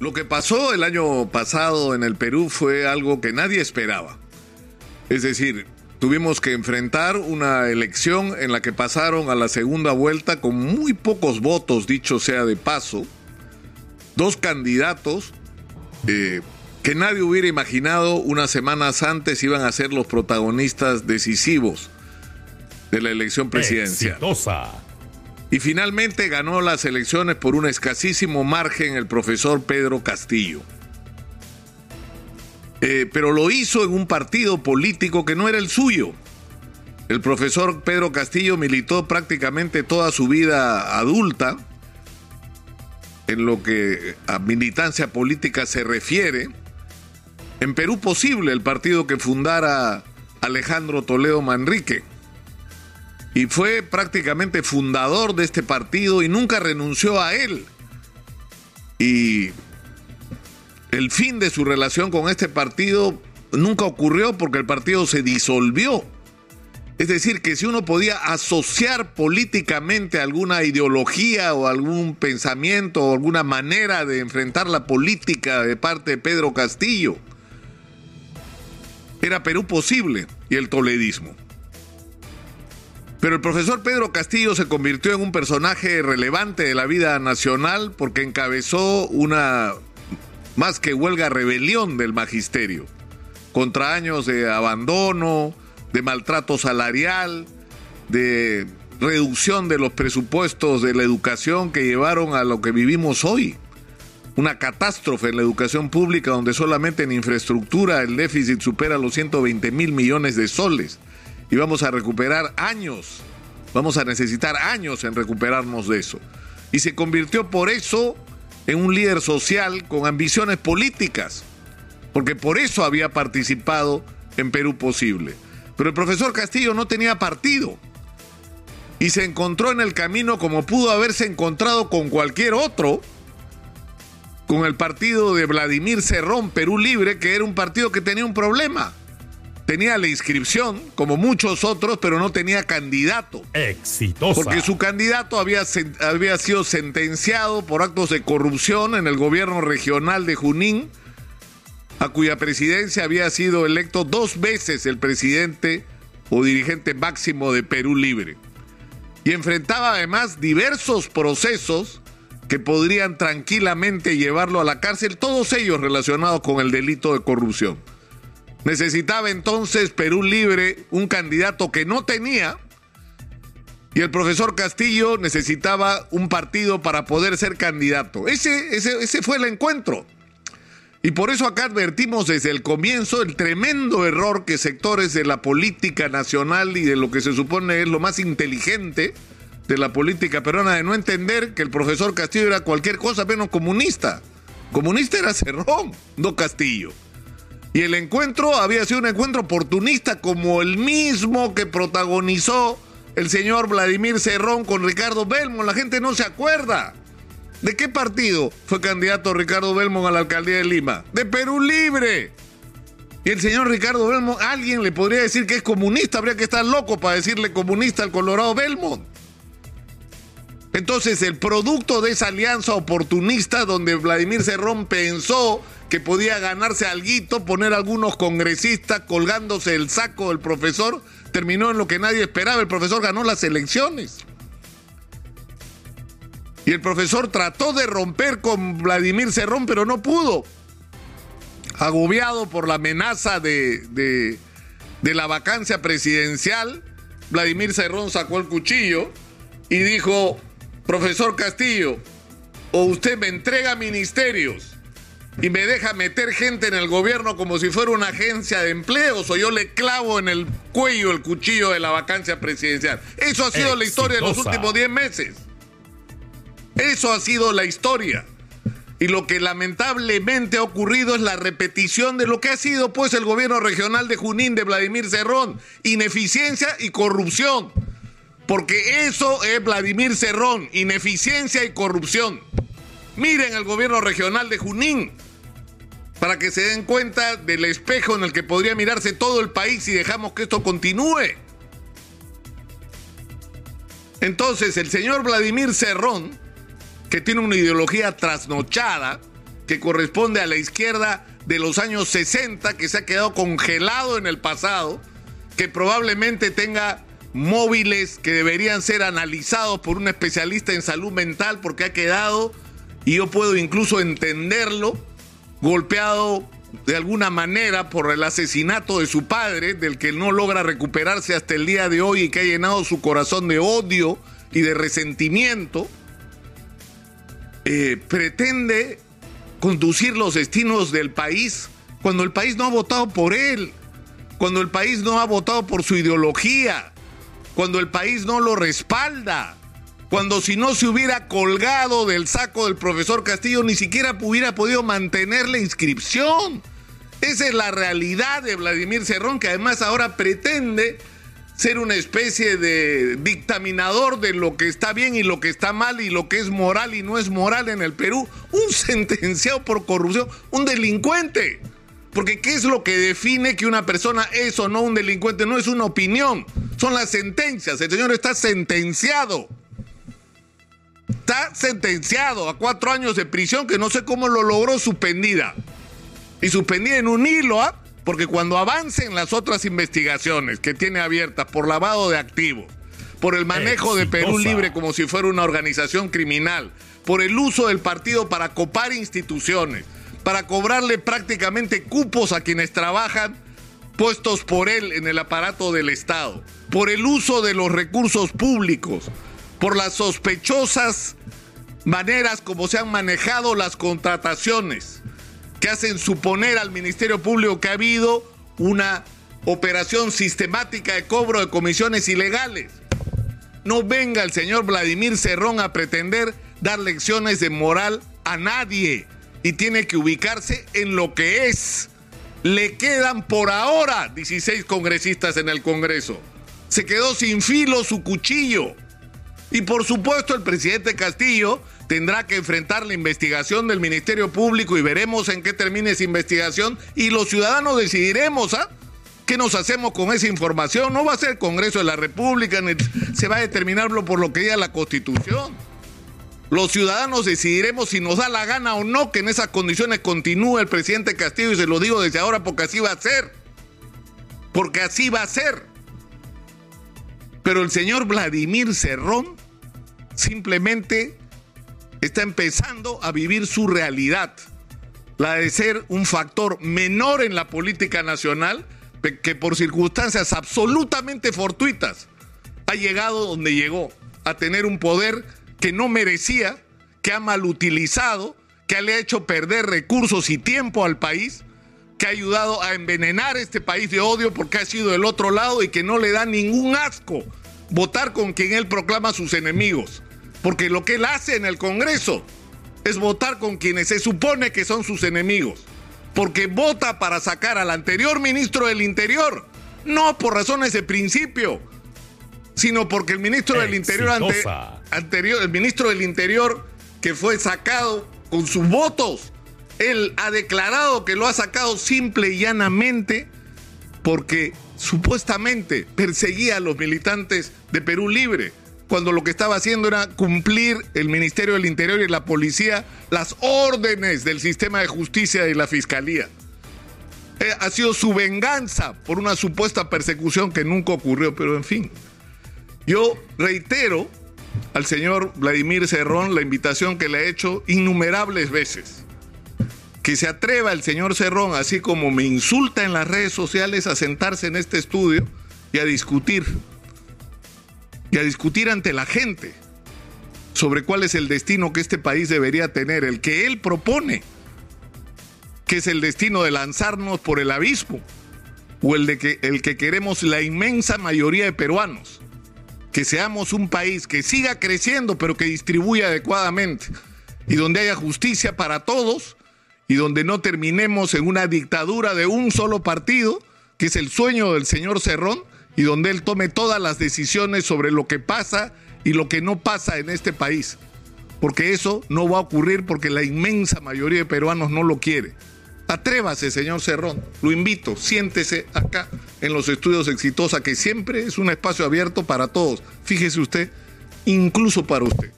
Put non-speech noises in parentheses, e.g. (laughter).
Lo que pasó el año pasado en el Perú fue algo que nadie esperaba. Es decir, tuvimos que enfrentar una elección en la que pasaron a la segunda vuelta con muy pocos votos, dicho sea de paso, dos candidatos eh, que nadie hubiera imaginado unas semanas antes iban a ser los protagonistas decisivos de la elección presidencial. Y finalmente ganó las elecciones por un escasísimo margen el profesor Pedro Castillo. Eh, pero lo hizo en un partido político que no era el suyo. El profesor Pedro Castillo militó prácticamente toda su vida adulta en lo que a militancia política se refiere. En Perú Posible, el partido que fundara Alejandro Toledo Manrique y fue prácticamente fundador de este partido y nunca renunció a él. Y el fin de su relación con este partido nunca ocurrió porque el partido se disolvió. Es decir, que si uno podía asociar políticamente alguna ideología o algún pensamiento o alguna manera de enfrentar la política de parte de Pedro Castillo, era Perú posible y el toledismo. Pero el profesor Pedro Castillo se convirtió en un personaje relevante de la vida nacional porque encabezó una más que huelga rebelión del magisterio contra años de abandono, de maltrato salarial, de reducción de los presupuestos de la educación que llevaron a lo que vivimos hoy. Una catástrofe en la educación pública donde solamente en infraestructura el déficit supera los 120 mil millones de soles y vamos a recuperar años, vamos a necesitar años en recuperarnos de eso. Y se convirtió por eso en un líder social con ambiciones políticas, porque por eso había participado en Perú Posible. Pero el profesor Castillo no tenía partido y se encontró en el camino como pudo haberse encontrado con cualquier otro, con el partido de Vladimir Cerrón, Perú Libre, que era un partido que tenía un problema tenía la inscripción, como muchos otros, pero no tenía candidato. Exitoso. Porque su candidato había, había sido sentenciado por actos de corrupción en el gobierno regional de Junín, a cuya presidencia había sido electo dos veces el presidente o dirigente máximo de Perú Libre. Y enfrentaba además diversos procesos que podrían tranquilamente llevarlo a la cárcel, todos ellos relacionados con el delito de corrupción. Necesitaba entonces Perú Libre un candidato que no tenía y el profesor Castillo necesitaba un partido para poder ser candidato. Ese, ese, ese fue el encuentro. Y por eso acá advertimos desde el comienzo el tremendo error que sectores de la política nacional y de lo que se supone es lo más inteligente de la política peruana de no entender que el profesor Castillo era cualquier cosa menos comunista. Comunista era Cerrón, no Castillo. Y el encuentro había sido un encuentro oportunista como el mismo que protagonizó el señor Vladimir Cerrón con Ricardo Belmont. La gente no se acuerda. ¿De qué partido fue candidato Ricardo Belmont a la alcaldía de Lima? De Perú Libre. Y el señor Ricardo Belmont, alguien le podría decir que es comunista, habría que estar loco para decirle comunista al Colorado Belmont. Entonces, el producto de esa alianza oportunista donde Vladimir Cerrón pensó que podía ganarse algo, poner algunos congresistas colgándose el saco del profesor, terminó en lo que nadie esperaba. El profesor ganó las elecciones. Y el profesor trató de romper con Vladimir Cerrón, pero no pudo. Agobiado por la amenaza de, de, de la vacancia presidencial, Vladimir Cerrón sacó el cuchillo y dijo, profesor Castillo, o usted me entrega ministerios y me deja meter gente en el gobierno como si fuera una agencia de empleos o yo le clavo en el cuello el cuchillo de la vacancia presidencial. Eso ha sido la historia de los últimos 10 meses. Eso ha sido la historia. Y lo que lamentablemente ha ocurrido es la repetición de lo que ha sido pues el gobierno regional de Junín de Vladimir Cerrón. Ineficiencia y corrupción. Porque eso es Vladimir Cerrón, ineficiencia y corrupción. Miren el gobierno regional de Junín para que se den cuenta del espejo en el que podría mirarse todo el país si dejamos que esto continúe. Entonces, el señor Vladimir Cerrón, que tiene una ideología trasnochada, que corresponde a la izquierda de los años 60, que se ha quedado congelado en el pasado, que probablemente tenga móviles que deberían ser analizados por un especialista en salud mental porque ha quedado, y yo puedo incluso entenderlo, golpeado de alguna manera por el asesinato de su padre, del que no logra recuperarse hasta el día de hoy y que ha llenado su corazón de odio y de resentimiento, eh, pretende conducir los destinos del país cuando el país no ha votado por él, cuando el país no ha votado por su ideología, cuando el país no lo respalda, cuando si no se hubiera colgado del saco del profesor Castillo ni siquiera hubiera podido mantener la inscripción. Esa es la realidad de Vladimir Cerrón, que además ahora pretende ser una especie de dictaminador de lo que está bien y lo que está mal y lo que es moral y no es moral en el Perú. Un (laughs) sentenciado por corrupción, un delincuente. Porque ¿qué es lo que define que una persona es o no un delincuente? No es una opinión, son las sentencias. El señor está sentenciado. Está sentenciado a cuatro años de prisión que no sé cómo lo logró suspendida. Y suspendida en un hilo, ¿ah? Porque cuando avancen las otras investigaciones que tiene abiertas por lavado de activos, por el manejo de Perú Libre como si fuera una organización criminal, por el uso del partido para copar instituciones, para cobrarle prácticamente cupos a quienes trabajan puestos por él en el aparato del Estado, por el uso de los recursos públicos, por las sospechosas maneras como se han manejado las contrataciones, que hacen suponer al Ministerio Público que ha habido una operación sistemática de cobro de comisiones ilegales. No venga el señor Vladimir Cerrón a pretender dar lecciones de moral a nadie y tiene que ubicarse en lo que es. Le quedan por ahora 16 congresistas en el Congreso. Se quedó sin filo su cuchillo. Y por supuesto el presidente Castillo tendrá que enfrentar la investigación del Ministerio Público y veremos en qué termina esa investigación y los ciudadanos decidiremos, ¿ah? ¿Qué nos hacemos con esa información? No va a ser Congreso de la República, se va a determinarlo por lo que diga la Constitución. Los ciudadanos decidiremos si nos da la gana o no que en esas condiciones continúe el presidente Castillo y se lo digo desde ahora porque así va a ser. Porque así va a ser. Pero el señor Vladimir Cerrón simplemente está empezando a vivir su realidad, la de ser un factor menor en la política nacional que por circunstancias absolutamente fortuitas ha llegado donde llegó, a tener un poder que no merecía, que ha malutilizado, que le ha hecho perder recursos y tiempo al país, que ha ayudado a envenenar este país de odio porque ha sido del otro lado y que no le da ningún asco votar con quien él proclama sus enemigos. Porque lo que él hace en el Congreso es votar con quienes se supone que son sus enemigos. Porque vota para sacar al anterior ministro del Interior, no por razones de principio, sino porque el ministro del Interior anterior, el ministro del Interior que fue sacado con sus votos, él ha declarado que lo ha sacado simple y llanamente porque supuestamente perseguía a los militantes de Perú Libre, cuando lo que estaba haciendo era cumplir el Ministerio del Interior y la policía las órdenes del sistema de justicia y la fiscalía. Eh, ha sido su venganza por una supuesta persecución que nunca ocurrió, pero en fin. Yo reitero al señor Vladimir Cerrón la invitación que le he hecho innumerables veces. Que se atreva el señor Cerrón, así como me insulta en las redes sociales, a sentarse en este estudio y a discutir. Y a discutir ante la gente sobre cuál es el destino que este país debería tener, el que él propone, que es el destino de lanzarnos por el abismo, o el de que el que queremos la inmensa mayoría de peruanos que seamos un país que siga creciendo, pero que distribuya adecuadamente, y donde haya justicia para todos, y donde no terminemos en una dictadura de un solo partido, que es el sueño del señor Cerrón, y donde él tome todas las decisiones sobre lo que pasa y lo que no pasa en este país. Porque eso no va a ocurrir porque la inmensa mayoría de peruanos no lo quiere. Atrévase, señor Cerrón, lo invito, siéntese acá en los estudios Exitosa, que siempre es un espacio abierto para todos. Fíjese usted, incluso para usted.